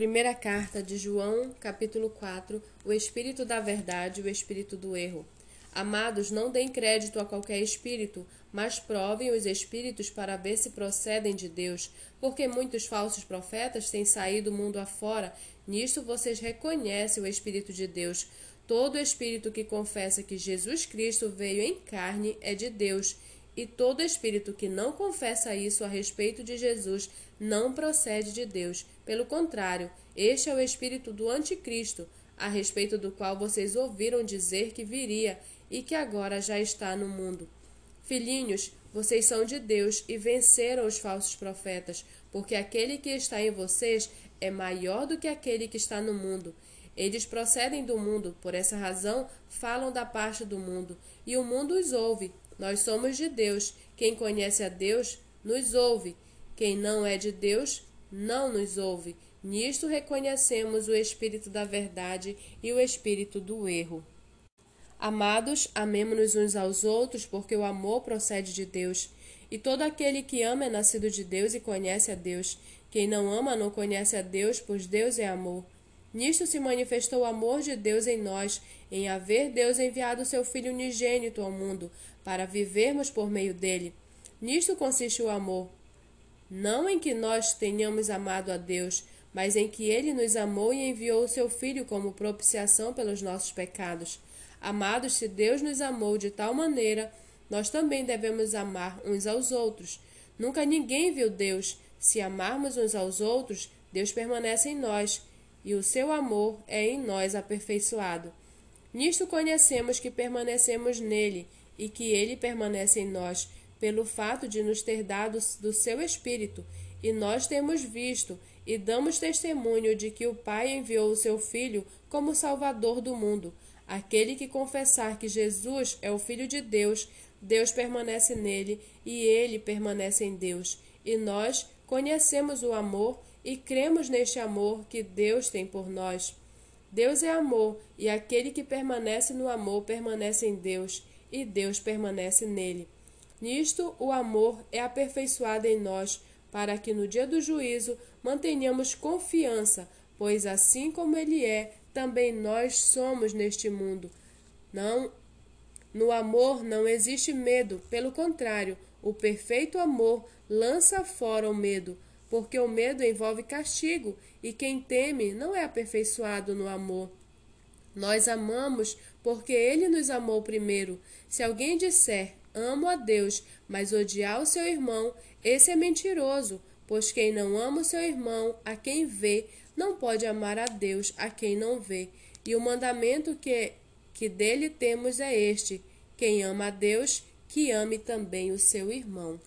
Primeira carta de João, capítulo 4, o espírito da verdade e o espírito do erro. Amados, não deem crédito a qualquer espírito, mas provem os espíritos para ver se procedem de Deus, porque muitos falsos profetas têm saído mundo afora. Nisto vocês reconhecem o espírito de Deus. Todo espírito que confessa que Jesus Cristo veio em carne é de Deus. E todo espírito que não confessa isso a respeito de Jesus não procede de Deus. Pelo contrário, este é o espírito do Anticristo, a respeito do qual vocês ouviram dizer que viria e que agora já está no mundo. Filhinhos, vocês são de Deus e venceram os falsos profetas, porque aquele que está em vocês é maior do que aquele que está no mundo. Eles procedem do mundo, por essa razão falam da parte do mundo, e o mundo os ouve. Nós somos de Deus. Quem conhece a Deus nos ouve. Quem não é de Deus não nos ouve. Nisto reconhecemos o espírito da verdade e o espírito do erro. Amados, amemo-nos uns aos outros, porque o amor procede de Deus. E todo aquele que ama é nascido de Deus e conhece a Deus. Quem não ama não conhece a Deus, pois Deus é amor. Nisto se manifestou o amor de Deus em nós, em haver Deus enviado seu Filho unigênito ao mundo, para vivermos por meio dele. Nisto consiste o amor. Não em que nós tenhamos amado a Deus, mas em que ele nos amou e enviou o seu Filho como propiciação pelos nossos pecados. Amados, se Deus nos amou de tal maneira, nós também devemos amar uns aos outros. Nunca ninguém viu Deus. Se amarmos uns aos outros, Deus permanece em nós e o seu amor é em nós aperfeiçoado. Nisto conhecemos que permanecemos nele e que ele permanece em nós, pelo fato de nos ter dado do seu Espírito, e nós temos visto e damos testemunho de que o Pai enviou o seu Filho como Salvador do mundo. Aquele que confessar que Jesus é o Filho de Deus, Deus permanece nele e ele permanece em Deus. E nós conhecemos o amor e cremos neste amor que Deus tem por nós. Deus é amor, e aquele que permanece no amor permanece em Deus, e Deus permanece nele. Nisto o amor é aperfeiçoado em nós, para que no dia do juízo mantenhamos confiança, pois assim como ele é, também nós somos neste mundo. Não no amor não existe medo, pelo contrário, o perfeito amor lança fora o medo, porque o medo envolve castigo, e quem teme não é aperfeiçoado no amor. Nós amamos porque ele nos amou primeiro. Se alguém disser amo a Deus, mas odiar o seu irmão, esse é mentiroso, pois quem não ama o seu irmão, a quem vê, não pode amar a Deus, a quem não vê. E o mandamento que, que dele temos é este: quem ama a Deus, que ame também o seu irmão.